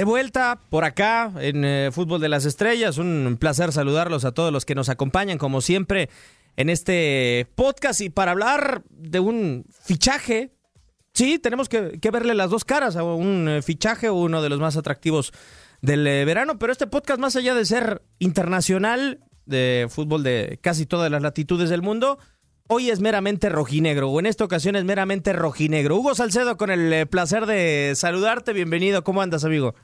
De vuelta por acá en eh, Fútbol de las Estrellas, un placer saludarlos a todos los que nos acompañan como siempre en este podcast. Y para hablar de un fichaje, sí, tenemos que, verle las dos caras a un eh, fichaje, uno de los más atractivos del eh, verano, pero este podcast más allá de ser internacional, de fútbol de casi todas las latitudes del mundo, hoy es meramente rojinegro, o en esta ocasión es meramente rojinegro. Hugo Salcedo, con el placer de saludarte, bienvenido, ¿cómo andas, amigo?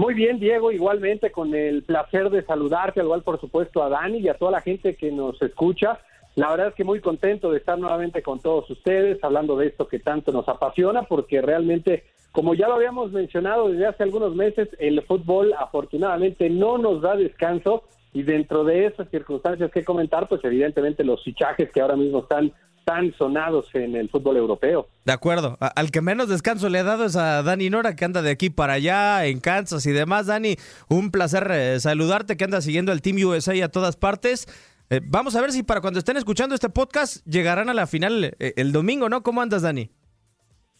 Muy bien, Diego, igualmente con el placer de saludarte, al igual por supuesto a Dani y a toda la gente que nos escucha. La verdad es que muy contento de estar nuevamente con todos ustedes, hablando de esto que tanto nos apasiona, porque realmente, como ya lo habíamos mencionado desde hace algunos meses, el fútbol afortunadamente no nos da descanso y dentro de esas circunstancias que comentar, pues evidentemente los fichajes que ahora mismo están tan sonados en el fútbol europeo. De acuerdo. A- Al que menos descanso le ha dado es a Dani Nora, que anda de aquí para allá, en Kansas y demás. Dani, un placer eh, saludarte, que anda siguiendo al Team USA a todas partes. Eh, vamos a ver si para cuando estén escuchando este podcast llegarán a la final eh, el domingo, ¿no? ¿Cómo andas, Dani?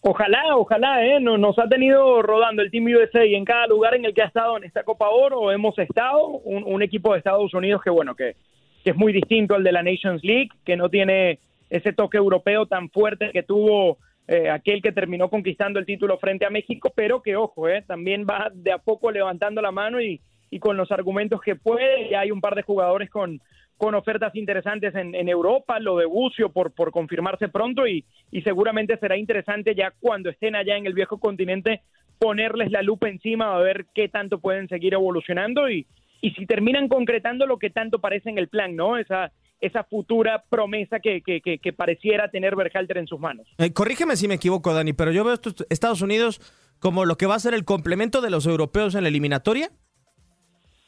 Ojalá, ojalá, ¿eh? Nos, nos ha tenido rodando el Team USA y en cada lugar en el que ha estado en esta Copa Oro hemos estado, un, un equipo de Estados Unidos que, bueno, que, que es muy distinto al de la Nations League, que no tiene ese toque europeo tan fuerte que tuvo eh, aquel que terminó conquistando el título frente a México, pero que, ojo, ¿eh? también va de a poco levantando la mano y, y con los argumentos que puede, y hay un par de jugadores con, con ofertas interesantes en, en Europa, lo de Bucio por, por confirmarse pronto y, y seguramente será interesante ya cuando estén allá en el viejo continente ponerles la lupa encima a ver qué tanto pueden seguir evolucionando y, y si terminan concretando lo que tanto parece en el plan, ¿no? Esa, esa futura promesa que, que, que, que pareciera tener Berhalter en sus manos. Eh, corrígeme si me equivoco, Dani, pero yo veo Estados Unidos como lo que va a ser el complemento de los europeos en la eliminatoria.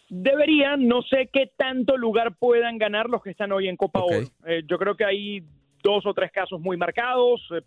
Deberían, no sé qué tanto lugar puedan ganar los que están hoy en Copa Ok. Oro. Eh, yo creo que hay dos o tres casos muy marcados eh,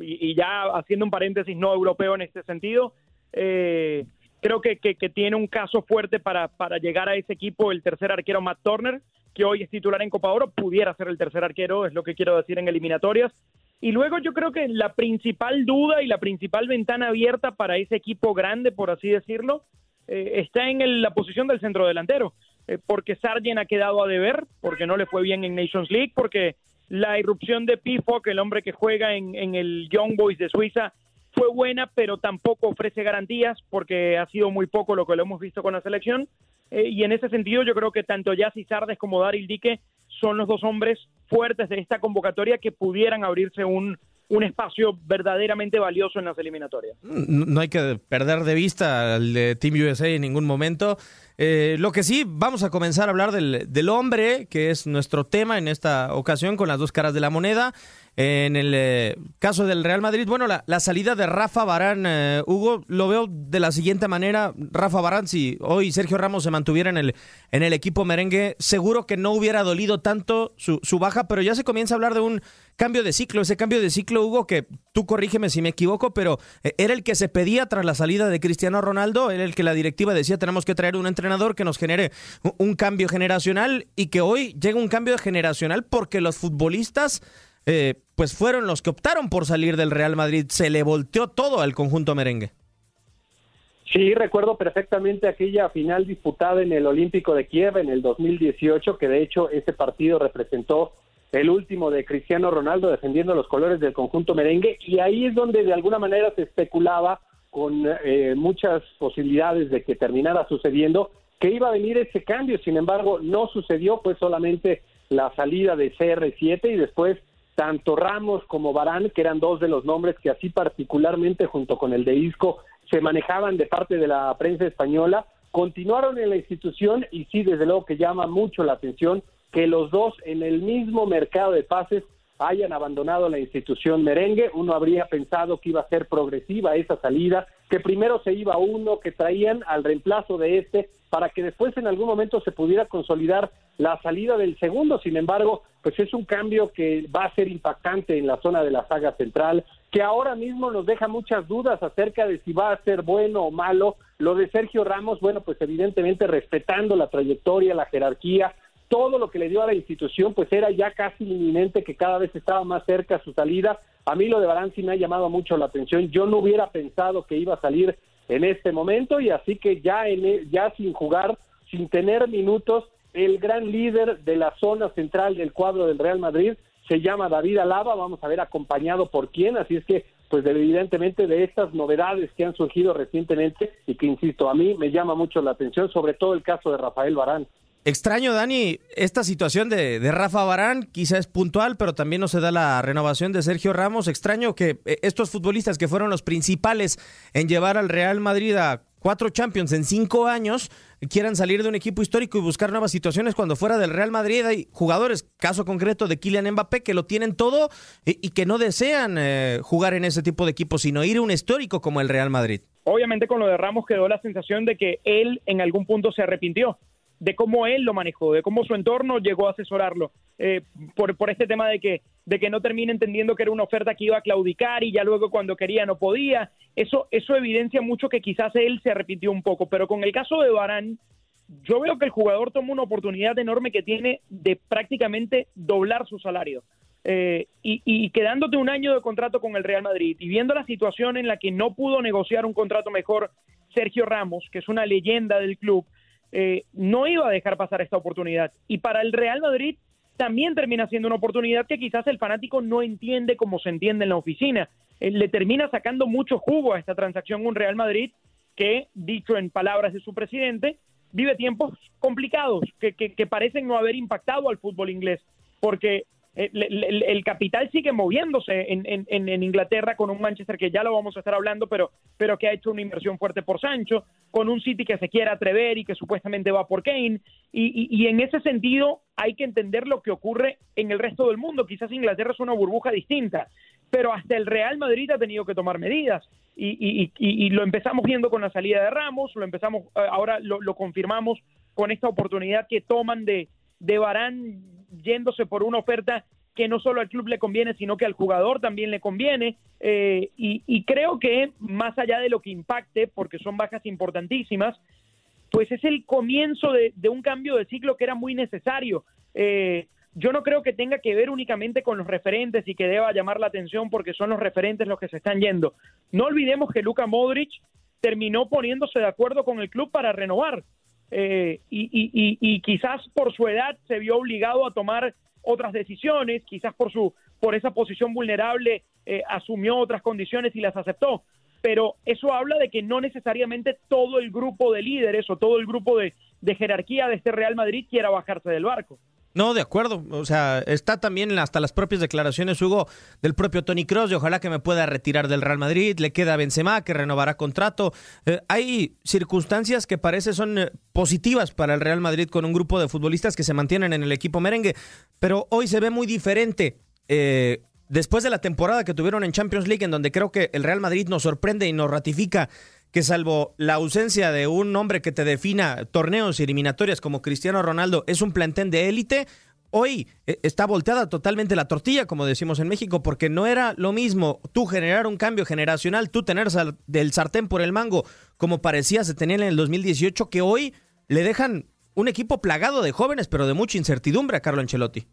y, y ya haciendo un paréntesis no europeo en este sentido, eh, creo que, que- que tiene un caso fuerte para, para llegar a ese equipo el tercer arquero Matt Turner, que hoy es titular en Copa Oro, pudiera ser el tercer arquero, es lo que quiero decir en eliminatorias. Y luego yo creo que la principal duda y la principal ventana abierta para ese equipo grande, por así decirlo, eh, está en la posición del centro delantero, eh, porque Sargent ha quedado a deber, porque no le fue bien en Nations League, porque la irrupción de Pifok, el hombre que juega en, en el Young Boys de Suiza, fue buena, pero tampoco ofrece garantías, porque ha sido muy poco lo que lo hemos visto con la selección. Eh, y en ese sentido, yo creo que tanto Yassi Sardes como Daryl Dique son los dos hombres fuertes de esta convocatoria que pudieran abrirse un, un espacio verdaderamente valioso en las eliminatorias. No hay que perder de vista al Team USA en ningún momento. Eh, lo que sí, vamos a comenzar a hablar del, del hombre, que es nuestro tema en esta ocasión, con las dos caras de la moneda. En el eh, caso del Real Madrid, bueno, la, salida de Rafa Barán, eh, Hugo, lo veo de la siguiente manera. Rafa Barán, si hoy Sergio Ramos se mantuviera en el, en el equipo merengue, seguro que no hubiera dolido tanto su, su baja, pero ya se comienza a hablar de un cambio de ciclo. Ese cambio de ciclo, Hugo, que tú corrígeme si me equivoco, pero eh, era el que se pedía tras la salida de Cristiano Ronaldo, era el que la directiva decía tenemos que traer un entrenador que nos genere un, cambio generacional y que hoy llega un cambio generacional porque los futbolistas eh, pues fueron los que optaron por salir del Real Madrid. Se le volteó todo al conjunto merengue. Sí, recuerdo perfectamente aquella final disputada en el Olímpico de Kiev en el 2018, que de hecho ese partido representó el último de Cristiano Ronaldo defendiendo los colores del conjunto merengue y ahí es donde de alguna manera se especulaba con eh, muchas posibilidades de que terminara sucediendo que iba a venir ese cambio, sin embargo no sucedió, fue solamente la salida de CR7 y después tanto Ramos como Barán, que eran dos de los nombres que así particularmente junto con el de Isco se manejaban de parte de la prensa española, continuaron en la institución y sí, desde luego que llama mucho la atención que los dos en el mismo mercado de pases hayan abandonado la institución merengue. Uno habría pensado que iba a ser progresiva esa salida, que primero se iba uno, que traían al reemplazo de este, para que después en algún momento se pudiera consolidar la salida del segundo. Sin embargo, pues es un cambio que va a ser impactante en la zona de la saga central, que ahora mismo nos deja muchas dudas acerca de si va a ser bueno o malo. Lo de Sergio Ramos, bueno, pues evidentemente respetando la trayectoria, la jerarquía, todo lo que le dio a la institución, pues era ya casi inminente que cada vez estaba más cerca su salida. A mí lo de sí me ha llamado mucho la atención. Yo no hubiera pensado que iba a salir en este momento y así que ya, en, e, ya sin jugar, sin tener minutos, el gran líder de la zona central del cuadro del Real Madrid se llama David Alaba, vamos a ver acompañado por quién, así es que pues evidentemente de estas novedades que han surgido recientemente y que insisto, a mí me llama mucho la atención, sobre todo el caso de Rafael Barán. Extraño, Dani, esta situación de, de, Rafa Barán, quizá es puntual, pero también no se da la renovación de Sergio Ramos. Extraño que eh, estos futbolistas que fueron los principales en llevar al Real Madrid a cuatro Champions en cinco años quieran salir de un equipo histórico y buscar nuevas situaciones cuando fuera del Real Madrid hay jugadores, caso concreto de Kylian Mbappé, que lo tienen todo y, que no desean eh, jugar en ese tipo de equipo, sino ir a un histórico como el Real Madrid. Obviamente con lo de Ramos quedó la sensación de que él en algún punto se arrepintió de cómo él lo manejó, de cómo su entorno llegó a asesorarlo, eh, por, por este tema de que, de que no termine entendiendo que era una oferta que iba a claudicar y ya luego cuando quería no podía. Eso, eso evidencia mucho que quizás él se arrepintió un poco, pero con el caso de Barán, yo veo que el jugador toma una oportunidad enorme que tiene de prácticamente doblar su salario. Eh, y, y, quedándote un año de contrato con el Real Madrid y viendo la situación en la que no pudo negociar un contrato mejor Sergio Ramos, que es una leyenda del club, eh, no iba a dejar pasar esta oportunidad. Y para el Real Madrid también termina siendo una oportunidad que quizás el fanático no entiende como se entiende en la oficina. Eh, le termina sacando mucho jugo a esta transacción un Real Madrid que, dicho en palabras de su presidente, vive tiempos complicados que, que parecen no haber impactado al fútbol inglés, porque el, el, capital sigue moviéndose en, en, en, Inglaterra con un Manchester que ya lo vamos a estar hablando, pero, pero que ha hecho una inversión fuerte por Sancho, con un City que se quiere atrever y que supuestamente va por Kane. Y, y, en ese sentido hay que entender lo que ocurre en el resto del mundo. Quizás Inglaterra es una burbuja distinta, pero hasta el Real Madrid ha tenido que tomar medidas. Y, y lo empezamos viendo con la salida de Ramos, lo empezamos, eh, ahora lo, lo confirmamos con esta oportunidad que toman de, de Barán yéndose por una oferta que no solo al club le conviene, sino que al jugador también le conviene. Eh, y, creo que más allá de lo que impacte, porque son bajas importantísimas, pues es el comienzo de, un cambio de ciclo que era muy necesario. Eh, yo no creo que tenga que ver únicamente con los referentes y que deba llamar la atención porque son los referentes los que se están yendo. No olvidemos que Luka Modric terminó poniéndose de acuerdo con el club para renovar. Eh, y, quizás por su edad se vio obligado a tomar otras decisiones, quizás por su por esa posición vulnerable eh, asumió otras condiciones y las aceptó. Pero eso habla de que no necesariamente todo el grupo de líderes o todo el grupo de jerarquía de este Real Madrid quiera bajarse del barco. No, de acuerdo. O sea, está también hasta las propias declaraciones, Hugo, del propio Tony Cross, de ojalá que me pueda retirar del Real Madrid. Le queda Benzema, que renovará contrato. Eh, hay circunstancias que parece son eh, positivas para el Real Madrid con un grupo de futbolistas que se mantienen en el equipo merengue, pero hoy se ve muy diferente. Eh, después de la temporada que tuvieron en Champions League, en donde creo que el Real Madrid nos sorprende y nos ratifica que salvo la ausencia de un hombre que te defina torneos y eliminatorias como Cristiano Ronaldo, es un plantel de élite, hoy eh, está volteada totalmente la tortilla, como decimos en México, porque no era lo mismo tú generar un cambio generacional, tú tener del sartén por el mango, como parecía se tenía en el 2018, que hoy le dejan un equipo plagado de jóvenes, pero de mucha incertidumbre a Carlo Ancelotti.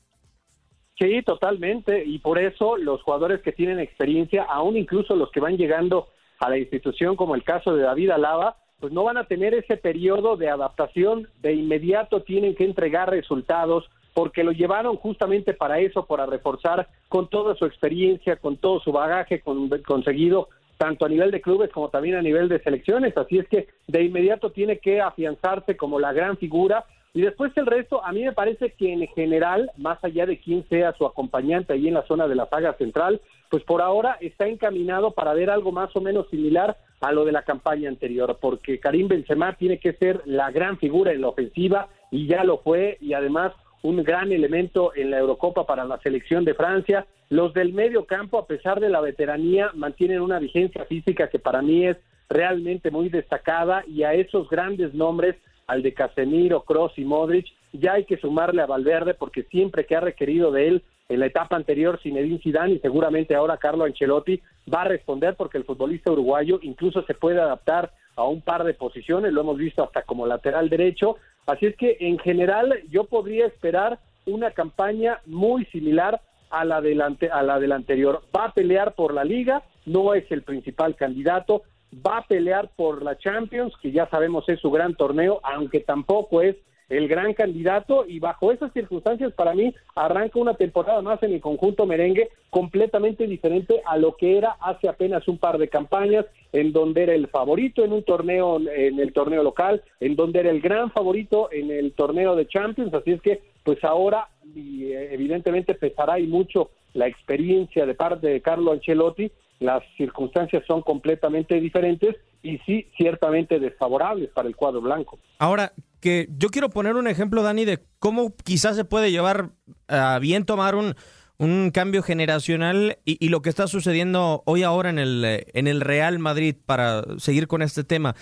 Sí, totalmente, y por eso los jugadores que tienen experiencia, aún incluso los que van llegando a la institución, como el caso de David Alaba, pues no van a tener ese periodo de adaptación, de inmediato tienen que entregar resultados, porque lo llevaron justamente para eso, para reforzar con toda su experiencia, con todo su bagaje con, conseguido, tanto a nivel de clubes como también a nivel de selecciones. Así es que de inmediato tiene que afianzarse como la gran figura. Y después el resto, a mí me parece que en general, más allá de quién sea su acompañante ahí en la zona de la saga central, pues por ahora está encaminado para ver algo más o menos similar a lo de la campaña anterior, porque Karim Benzema tiene que ser la gran figura en la ofensiva y ya lo fue y además un gran elemento en la Eurocopa para la selección de Francia. Los del medio campo, a pesar de la veteranía, mantienen una vigencia física que para mí es realmente muy destacada y a esos grandes nombres, al de Casemiro, Cross y Modric, ya hay que sumarle a Valverde porque siempre que ha requerido de él en la etapa anterior Zinedine Zidane y seguramente ahora Carlo Ancelotti va a responder porque el futbolista uruguayo incluso se puede adaptar a un par de posiciones, lo hemos visto hasta como lateral derecho, así es que en general yo podría esperar una campaña muy similar a la, delante, a la del anterior. Va a pelear por la liga, no es el principal candidato, va a pelear por la Champions, que ya sabemos es su gran torneo, aunque tampoco es el gran candidato y bajo esas circunstancias para mí arranca una temporada más en el conjunto merengue completamente diferente a lo que era hace apenas un par de campañas en donde era el favorito en un torneo en el torneo local, en donde era el gran favorito en el torneo de Champions, así es que pues ahora eh, evidentemente pesará y mucho la experiencia de parte de Carlo Ancelotti, las circunstancias son completamente diferentes y sí ciertamente desfavorables para el cuadro blanco. Ahora, que yo quiero poner un ejemplo, Dani, de cómo quizás se puede llevar a bien tomar un, un cambio generacional y, y, lo que está sucediendo hoy ahora en el, en el Real Madrid para seguir con este tema.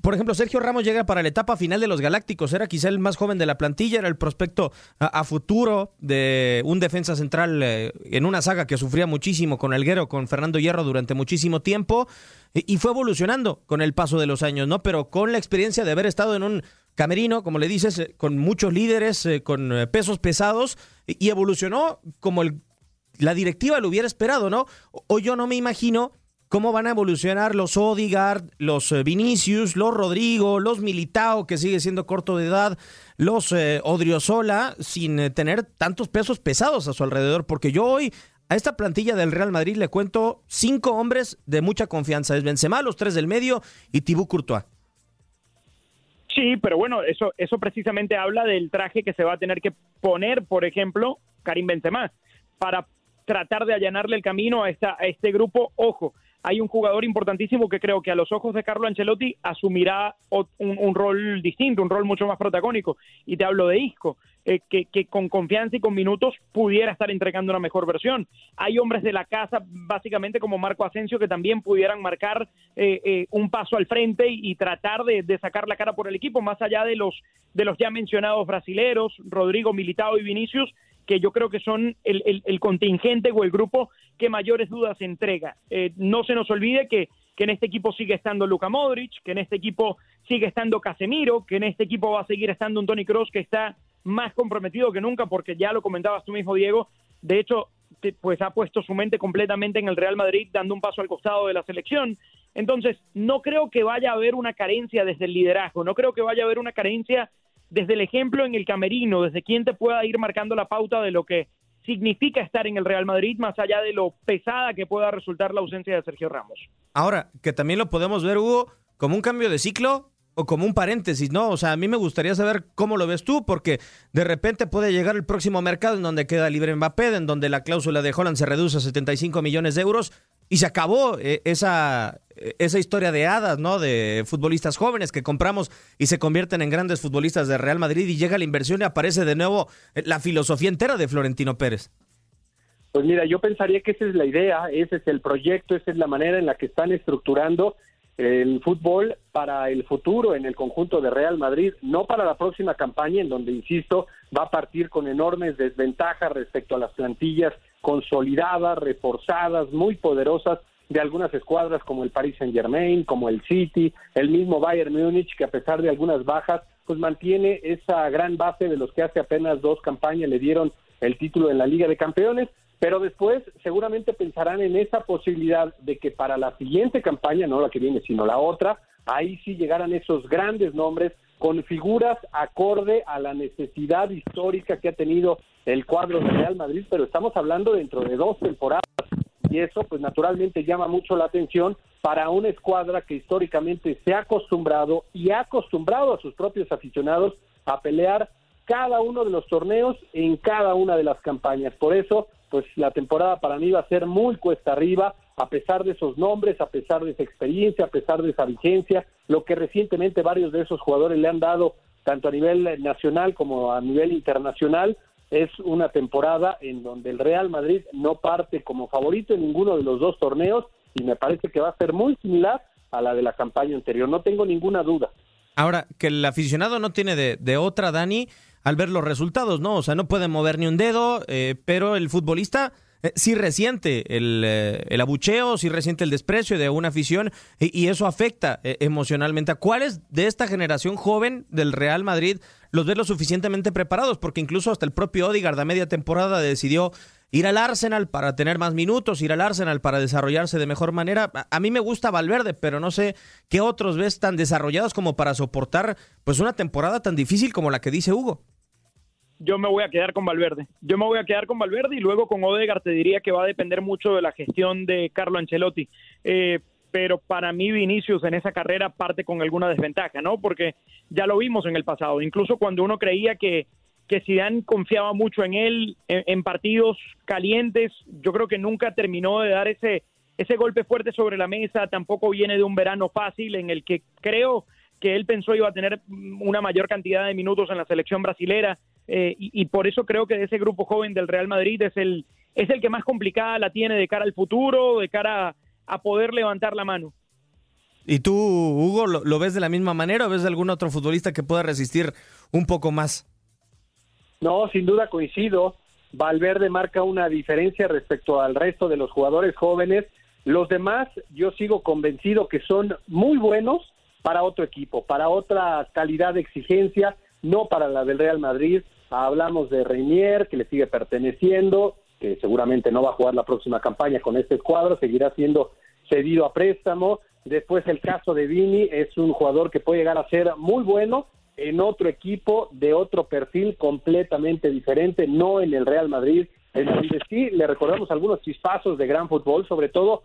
Por ejemplo, Sergio Ramos llega para la etapa final de los Galácticos. Era quizá el más joven de la plantilla, era el prospecto a, futuro de un defensa central eh, en una saga que sufría muchísimo con Elguero, con Fernando Hierro durante muchísimo tiempo y, fue evolucionando con el paso de los años, ¿no? Pero con la experiencia de haber estado en un camerino, como le dices, eh, con muchos líderes, eh, con pesos pesados y, evolucionó como la directiva lo hubiera esperado, ¿no? O yo no me imagino cómo van a evolucionar los Odigard, los Vinicius, los Rodrigo, los Militao, que sigue siendo corto de edad, los eh, Odriozola, sin eh, tener tantos pesos pesados a su alrededor, porque yo hoy a esta plantilla del Real Madrid le cuento cinco hombres de mucha confianza. Es Benzema, los tres del medio y Thibaut Courtois. Sí, pero bueno, eso, eso precisamente habla del traje que se va a tener que poner, por ejemplo, Karim Benzema, para tratar de allanarle el camino a, esta, a este grupo. Ojo, hay un jugador importantísimo que creo que a los ojos de Carlo Ancelotti asumirá un, rol distinto, un rol mucho más protagónico. Y te hablo de Isco, eh, que, que, con confianza y con minutos pudiera estar entregando una mejor versión. Hay hombres de la casa, básicamente como Marco Asensio, que también pudieran marcar eh, eh, un paso al frente y, y tratar de, de, sacar la cara por el equipo, más allá de los, de los ya mencionados brasileros, Rodrigo Militao y Vinicius, que yo creo que son el, el, contingente o el grupo que mayores dudas entrega. Eh, no se nos olvide que, que, en este equipo sigue estando Luka Modric, que en este equipo sigue estando Casemiro, que en este equipo va a seguir estando un Tony Cross que está más comprometido que nunca, porque ya lo comentabas tú mismo, Diego, de hecho, pues ha puesto su mente completamente en el Real Madrid, dando un paso al costado de la selección. Entonces, no creo que vaya a haber una carencia desde el liderazgo, no creo que vaya a haber una carencia desde el ejemplo en el camerino, desde quien te pueda ir marcando la pauta de lo que significa estar en el Real Madrid, más allá de lo pesada que pueda resultar la ausencia de Sergio Ramos. Ahora, que también lo podemos ver, Hugo, como un cambio de ciclo o como un paréntesis, ¿no? O sea, a mí me gustaría saber cómo lo ves tú, porque de repente puede llegar el próximo mercado en donde queda libre Mbappé, en donde la cláusula de Holland se reduce a 75 millones de euros y se acabó eh, esa, esa historia de hadas, ¿no? De futbolistas jóvenes que compramos y se convierten en grandes futbolistas de Real Madrid y llega la inversión y aparece de nuevo la filosofía entera de Florentino Pérez. Pues mira, yo pensaría que esa es la idea, ese es el proyecto, esa es la manera en la que están estructurando el fútbol para el futuro en el conjunto de Real Madrid, no para la próxima campaña en donde, insisto, va a partir con enormes desventajas respecto a las plantillas consolidadas, reforzadas, muy poderosas de algunas escuadras como el Paris Saint Germain, como el City, el mismo Bayern Múnich, que a pesar de algunas bajas, pues mantiene esa gran base de los que hace apenas dos campañas le dieron el título en la Liga de Campeones, pero después seguramente pensarán en esa posibilidad de que para la siguiente campaña, no la que viene, sino la otra, ahí sí llegaran esos grandes nombres con figuras acorde a la necesidad histórica que ha tenido el cuadro de Real Madrid, pero estamos hablando dentro de dos temporadas y eso pues naturalmente llama mucho la atención para una escuadra que históricamente se ha acostumbrado y ha acostumbrado a sus propios aficionados a pelear cada uno de los torneos en cada una de las campañas. Por eso, pues la temporada para mí va a ser muy cuesta arriba, a pesar de esos nombres, a pesar de esa experiencia, a pesar de esa vigencia, lo que recientemente varios de esos jugadores le han dado tanto a nivel nacional como a nivel internacional. Es una temporada en donde el Real Madrid no parte como favorito en ninguno de los dos torneos y me parece que va a ser muy similar a la de la campaña anterior, no tengo ninguna duda. Ahora, que el aficionado no tiene de, de otra, Dani, al ver los resultados, ¿no? O sea, no puede mover ni un dedo, eh, pero el futbolista sí resiente el, eh, el, abucheo, sí resiente el desprecio de una afición y, eso afecta eh, emocionalmente. ¿A cuáles de esta generación joven del Real Madrid los ves lo suficientemente preparados? Porque incluso hasta el propio Odegaard a media temporada decidió ir al Arsenal para tener más minutos, ir al Arsenal para desarrollarse de mejor manera. A mí me gusta Valverde, pero no sé qué otros ves tan desarrollados como para soportar pues una temporada tan difícil como la que dice Hugo yo me voy a quedar con Valverde. Yo me voy a quedar con Valverde y luego con Odegaard te diría que va a depender mucho de la gestión de Carlo Ancelotti. Eh, pero para mí Vinicius en esa carrera parte con alguna desventaja, ¿no? Porque ya lo vimos en el pasado. Incluso cuando uno creía que, que Zidane confiaba mucho en él en, en partidos calientes, yo creo que nunca terminó de dar ese, ese golpe fuerte sobre la mesa. Tampoco viene de un verano fácil en el que creo que él pensó iba a tener una mayor cantidad de minutos en la selección brasilera eh, y, y, por eso creo que de ese grupo joven del Real Madrid es el, es el que más complicada la tiene de cara al futuro, de cara a, a poder levantar la mano. ¿Y tú, Hugo, lo, lo, ves de la misma manera o ves algún otro futbolista que pueda resistir un poco más? No, sin duda coincido. Valverde marca una diferencia respecto al resto de los jugadores jóvenes. Los demás, yo sigo convencido que son muy buenos para otro equipo, para otra calidad de exigencia, no para la del Real Madrid. Hablamos de Reinier, que le sigue perteneciendo, que seguramente no va a jugar la próxima campaña con este cuadro, seguirá siendo cedido a préstamo. Después el caso de Vini es un jugador que puede llegar a ser muy bueno en otro equipo de otro perfil completamente diferente, no en el Real Madrid. En donde sí le recordamos algunos chispazos de gran fútbol, sobre todo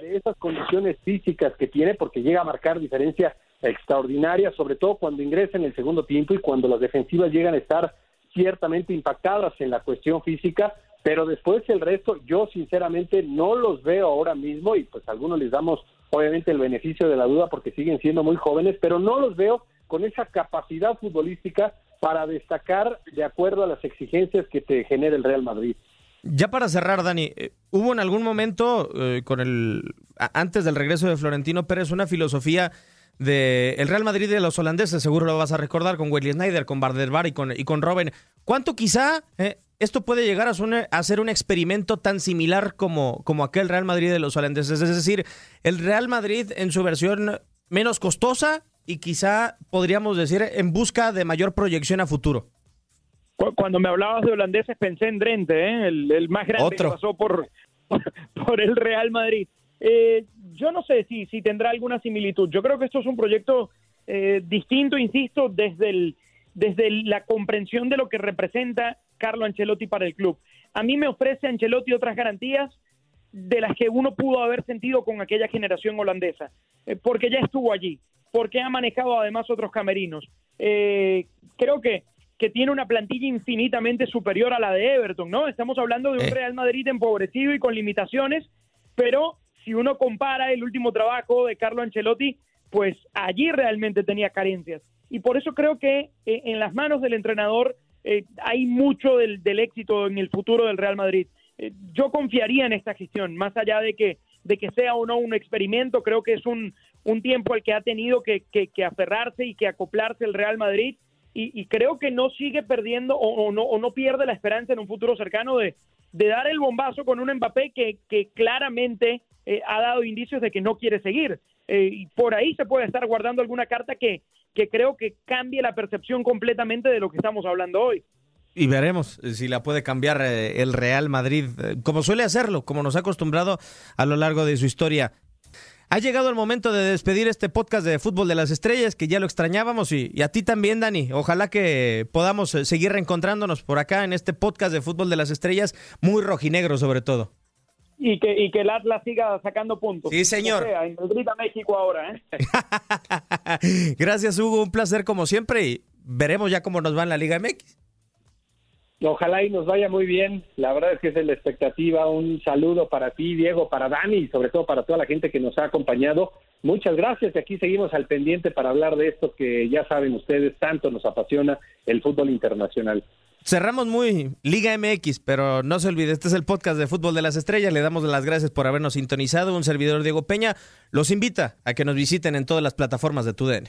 de esas condiciones físicas que tiene, porque llega a marcar diferencias extraordinarias, sobre todo cuando ingresa en el segundo tiempo y cuando las defensivas llegan a estar ciertamente impactadas en la cuestión física, pero después el resto yo sinceramente no los veo ahora mismo y pues a algunos les damos obviamente el beneficio de la duda porque siguen siendo muy jóvenes, pero no los veo con esa capacidad futbolística para destacar de acuerdo a las exigencias que te genera el Real Madrid. Ya para cerrar, Dani, eh, ¿hubo en algún momento eh, con el antes del regreso de Florentino Pérez una filosofía de el Real Madrid de los holandeses, seguro lo vas a recordar con Wesley Snyder, con Barderbar y con, y con Robben. ¿Cuánto quizá eh, esto puede llegar a, ser, a, ser un experimento tan similar como, como aquel Real Madrid de los holandeses? Es decir, el Real Madrid en su versión menos costosa y quizá podríamos decir en busca de mayor proyección a futuro. Cuando me hablabas de holandeses pensé en Drente, ¿eh? el, el, más grande Otro. que pasó por, por el Real Madrid. Eh, yo no sé si, si tendrá alguna similitud. Yo creo que esto es un proyecto eh, distinto, insisto, desde, el, desde la comprensión de lo que representa Carlo Ancelotti para el club. A mí me ofrece Ancelotti otras garantías de las que uno pudo haber sentido con aquella generación holandesa, eh, porque ya estuvo allí, porque ha manejado además otros camerinos. Eh, creo que que tiene una plantilla infinitamente superior a la de Everton, ¿no? Estamos hablando de un Real Madrid empobrecido y con limitaciones, pero si uno compara el último trabajo de Carlo Ancelotti, pues allí realmente tenía carencias. Y por eso creo que eh, en las manos del entrenador eh, hay mucho del, éxito en el futuro del Real Madrid. Eh, yo confiaría en esta gestión, más allá de que, de que sea o no un experimento, creo que es un, un tiempo al que ha tenido que, aferrarse y que acoplarse el Real Madrid y, y, creo que no sigue perdiendo o, no, o, no, pierde la esperanza en un futuro cercano de, de dar el bombazo con un Mbappé que claramente eh, ha dado indicios de que no quiere seguir. Eh, y por ahí se puede estar guardando alguna carta que, que creo que cambie la percepción completamente de lo que estamos hablando hoy. Y veremos si la puede cambiar eh, el Real Madrid, como suele hacerlo, como nos ha acostumbrado a lo largo de su historia. Ha llegado el momento de despedir este podcast de Fútbol de las Estrellas, que ya lo extrañábamos, y, y, a ti también, Dani. Ojalá que podamos seguir reencontrándonos por acá en este podcast de Fútbol de las Estrellas, muy rojinegro sobre todo. Y que, y que el Atlas siga sacando puntos. Sí, señor. O sea, en México ahora, ¿eh? Gracias, Hugo. Un placer como siempre, y veremos ya cómo nos va en la Liga MX. Ojalá y nos vaya muy bien. La verdad es que es la expectativa. Un saludo para ti, Diego, para Dani y sobre todo para toda la gente que nos ha acompañado. Muchas gracias y aquí seguimos al pendiente para hablar de esto que ya saben ustedes, tanto nos apasiona el fútbol internacional. Cerramos muy Liga MX, pero no se olvide, este es el podcast de Fútbol de las Estrellas. Le damos las gracias por habernos sintonizado. Un servidor Diego Peña los invita a que nos visiten en todas las plataformas de TUDN.